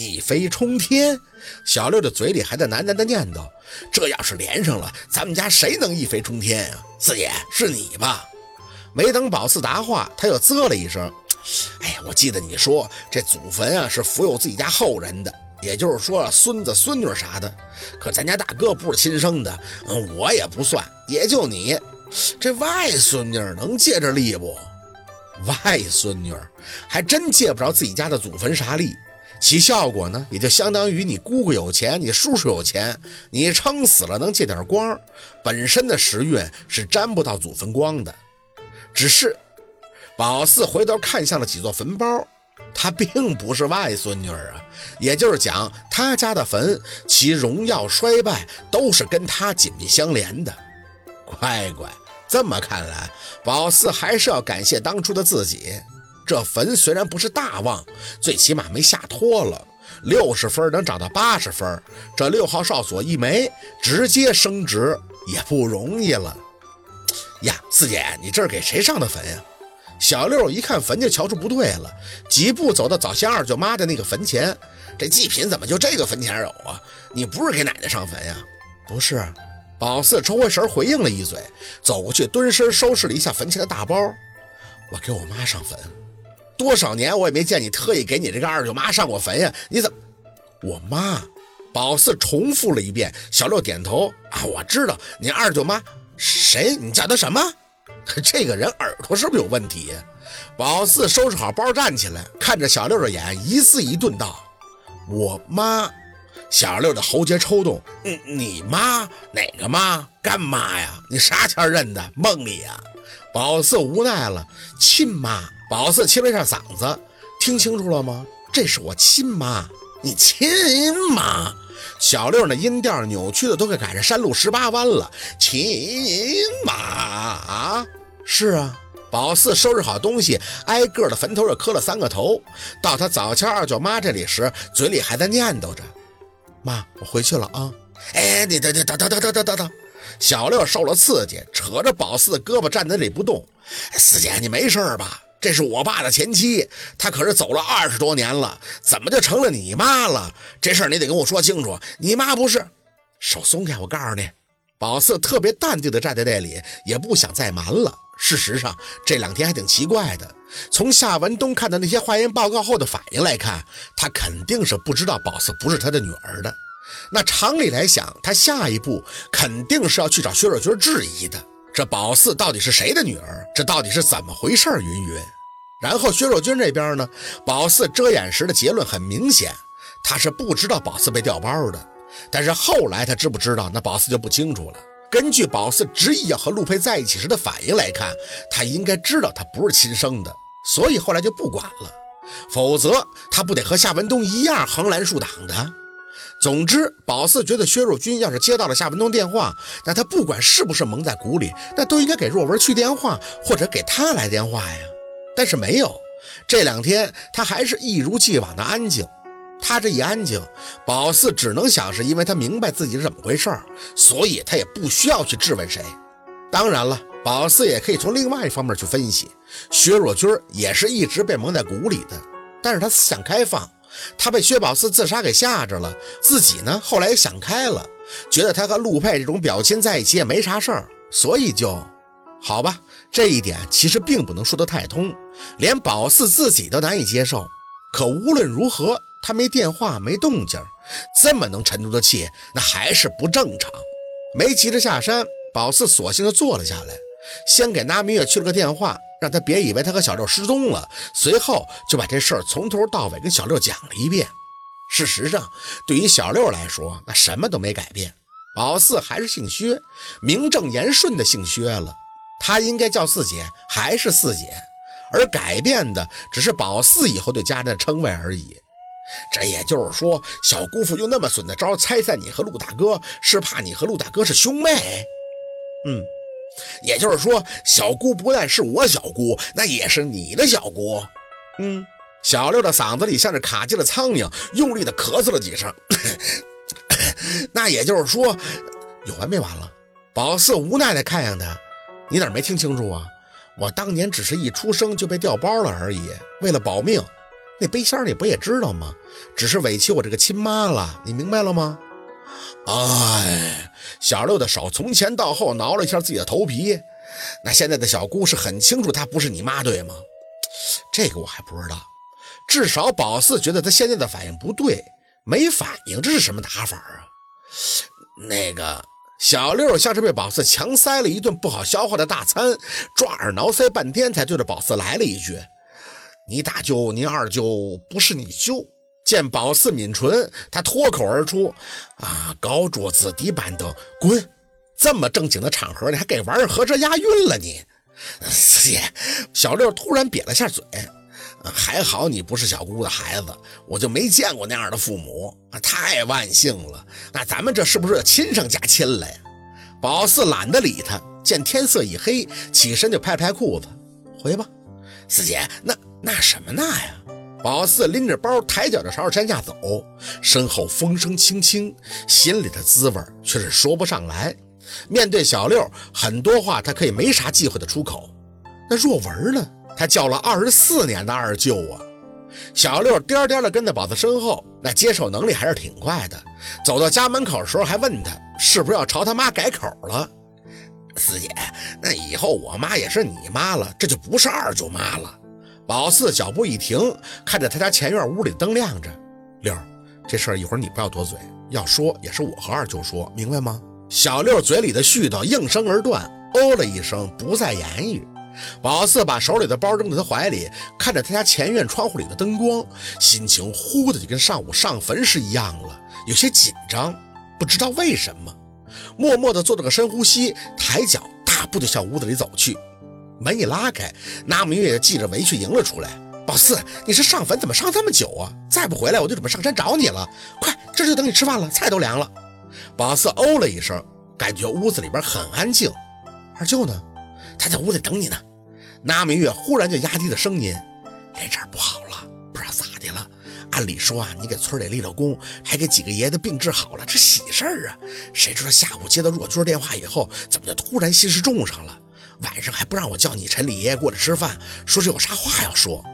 一飞冲天。小六的嘴里还在喃喃的念叨：“这要是连上了，咱们家谁能一飞冲天啊？四姐是你吧？”没等宝四答话，他又啧了一声：“哎呀，我记得你说这祖坟啊是福佑自己家后人的，也就是说孙子孙女啥的。可咱家大哥不是亲生的，嗯，我也不算，也就你这外孙女能借着力不？外孙女还真借不着自己家的祖坟啥力。”其效果呢，也就相当于你姑姑有钱，你叔叔有钱，你撑死了能借点光，本身的时运是沾不到祖坟光的。只是宝四回头看向了几座坟包，他并不是外孙女啊，也就是讲他家的坟，其荣耀衰败都是跟他紧密相连的。乖乖，这么看来，宝四还是要感谢当初的自己。这坟虽然不是大旺，最起码没下脱了。六十分能涨到八十分，这六号哨所一没，直接升职也不容易了。呀，四姐，你这是给谁上的坟呀？小六一看坟就瞧出不对了，几步走到早先二舅妈的那个坟前。这祭品怎么就这个坟前有啊？你不是给奶奶上坟呀？不是。宝四抽回神回应了一嘴，走过去蹲身收拾了一下坟前的大包。我给我妈上坟。多少年我也没见你特意给你这个二舅妈上过坟呀？你怎么？我妈，宝四重复了一遍。小六点头啊，我知道你二舅妈谁？你叫她什么？这个人耳朵是不是有问题？宝四收拾好包站起来，看着小六的眼一字一顿道：“我妈。”小六的喉结抽动，嗯，你妈哪个妈？干妈呀？你啥前认的？梦里呀？宝四无奈了，亲妈。宝四清了一下嗓子，听清楚了吗？这是我亲妈，你亲妈。小六那音调扭曲的都快赶上山路十八弯了，亲妈啊！是啊，宝四收拾好东西，挨个的坟头上磕了三个头。到他早前二舅妈这里时，嘴里还在念叨着：“妈，我回去了啊。”哎，你等等等等等等等等。小六受了刺激，扯着宝四的胳膊站在那里不动。四姐，你没事吧？这是我爸的前妻，她可是走了二十多年了，怎么就成了你妈了？这事儿你得跟我说清楚。你妈不是？手松开，我告诉你。宝四特别淡定地站在那里，也不想再瞒了。事实上，这两天还挺奇怪的。从夏文东看到那些化验报告后的反应来看，他肯定是不知道宝四不是他的女儿的。那常理来想，他下一步肯定是要去找薛若君质疑的。这宝四到底是谁的女儿？这到底是怎么回事？云云。然后薛若君这边呢？宝四遮掩时的结论很明显，他是不知道宝四被调包的。但是后来他知不知道？那宝四就不清楚了。根据宝四执意要和陆佩在一起时的反应来看，他应该知道他不是亲生的，所以后来就不管了。否则他不得和夏文东一样横拦竖挡的？总之，宝四觉得薛若君要是接到了夏文东电话，那他不管是不是蒙在鼓里，那都应该给若文去电话，或者给他来电话呀。但是没有，这两天他还是一如既往的安静。他这一安静，宝四只能想是因为他明白自己是怎么回事儿，所以他也不需要去质问谁。当然了，宝四也可以从另外一方面去分析，薛若君也是一直被蒙在鼓里的，但是他思想开放。他被薛宝四自杀给吓着了，自己呢后来也想开了，觉得他和陆佩这种表亲在一起也没啥事儿，所以就好吧。这一点其实并不能说得太通，连宝四自己都难以接受。可无论如何，他没电话，没动静，这么能沉住的气，那还是不正常。没急着下山，宝四索性就坐了下来，先给那明月去了个电话。让他别以为他和小六失踪了，随后就把这事儿从头到尾跟小六讲了一遍。事实上，对于小六来说，那什么都没改变，宝四还是姓薛，名正言顺的姓薛了。他应该叫四姐，还是四姐，而改变的只是宝四以后对家人的称谓而已。这也就是说，小姑父用那么损的招拆散你和陆大哥，是怕你和陆大哥是兄妹。嗯。也就是说，小姑不但是我小姑，那也是你的小姑。嗯，小六的嗓子里像是卡进了苍蝇，用力的咳嗽了几声。那也就是说，有完没完了？宝四无奈的看向他，你哪没听清楚啊？我当年只是一出生就被调包了而已，为了保命。那背仙儿你不也知道吗？只是委屈我这个亲妈了，你明白了吗？哎，小六的手从前到后挠了一下自己的头皮。那现在的小姑是很清楚她不是你妈，对吗？这个我还不知道。至少宝四觉得他现在的反应不对，没反应，这是什么打法啊？那个小六像是被宝四强塞了一顿不好消化的大餐，抓耳挠腮半天，才对着宝四来了一句：“你大舅，您二舅不是你舅。”见宝四抿唇，他脱口而出：“啊，高桌子低板凳，滚！这么正经的场合，你还给玩儿合辙押韵了？你四姐，小六突然瘪了下嘴。还好你不是小姑的孩子，我就没见过那样的父母！太万幸了。那咱们这是不是亲上加亲了呀？宝四懒得理他，见天色已黑，起身就拍拍裤子，回吧。四姐，那那什么那呀？宝四拎着包，抬脚就朝着山下走，身后风声轻轻，心里的滋味却是说不上来。面对小六，很多话他可以没啥忌讳的出口。那若文呢？他叫了二十四年的二舅啊！小六颠颠的跟在宝四身后，那接受能力还是挺快的。走到家门口的时候，还问他是不是要朝他妈改口了。四姐，那以后我妈也是你妈了，这就不是二舅妈了。宝四脚步一停，看着他家前院屋里灯亮着。六，这事儿一会儿你不要多嘴，要说也是我和二舅说，明白吗？小六嘴里的絮叨应声而断，哦了一声，不再言语。宝四把手里的包扔在他怀里，看着他家前院窗户里的灯光，心情忽的就跟上午上坟时一样了，有些紧张，不知道为什么，默默的做了个深呼吸，抬脚大步的向屋子里走去。门一拉开，那明月系着围裙迎了出来。宝四，你是上坟怎么上这么久啊？再不回来我就准备上山找你了。快，这就等你吃饭了，菜都凉了。宝四哦了一声，感觉屋子里边很安静。二舅呢？他在屋里等你呢。那明月忽然就压低了声音：“这阵不好了，不知道咋的了。按理说啊，你给村里立了功，还给几个爷的病治好了，这喜事儿啊。谁知道下午接到若军电话以后，怎么就突然心事重上了？晚上还不让我叫你陈李爷爷过来吃饭，说是有啥话要说。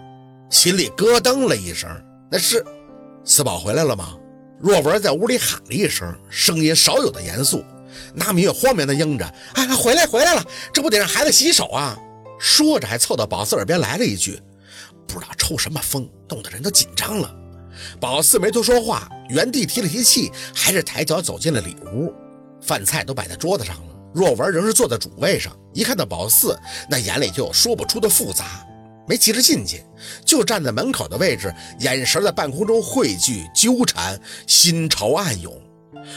心里咯噔了一声。那是四宝回来了吗？若文在屋里喊了一声，声音少有的严肃。那明月慌忙的应着：“哎，回来回来了，这不得让孩子洗手啊？”说着，还凑到宝四耳边来了一句：“不知道抽什么风，弄得人都紧张了。”宝四没多说话，原地提了提气，还是抬脚走进了里屋。饭菜都摆在桌子上了，若文仍是坐在主位上。一看到宝四，那眼里就有说不出的复杂，没急着进去，就站在门口的位置，眼神在半空中汇聚纠缠，心潮暗涌，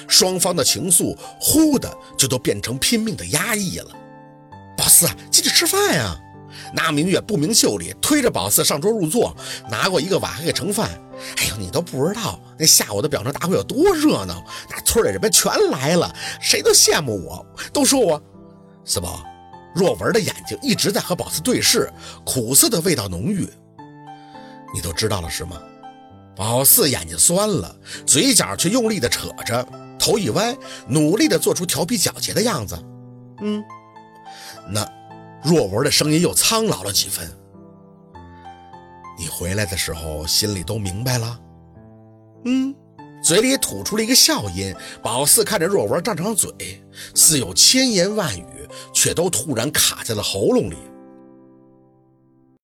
双方的情愫忽的就都变成拼命的压抑了。宝四，进去吃饭呀！那明月不明就里，推着宝四上桌入座，拿过一个碗还给盛饭。哎呦，你都不知道那下午的表彰大会有多热闹，那村里人们全来了，谁都羡慕我，都说我。四宝，若文的眼睛一直在和宝四对视，苦涩的味道浓郁。你都知道了是吗？宝四眼睛酸了，嘴角却用力的扯着，头一歪，努力的做出调皮狡黠的样子。嗯。那若文的声音又苍老了几分。你回来的时候心里都明白了，嗯，嘴里吐出了一个笑音。宝四看着若文张张嘴，似有千言万语，却都突然卡在了喉咙里。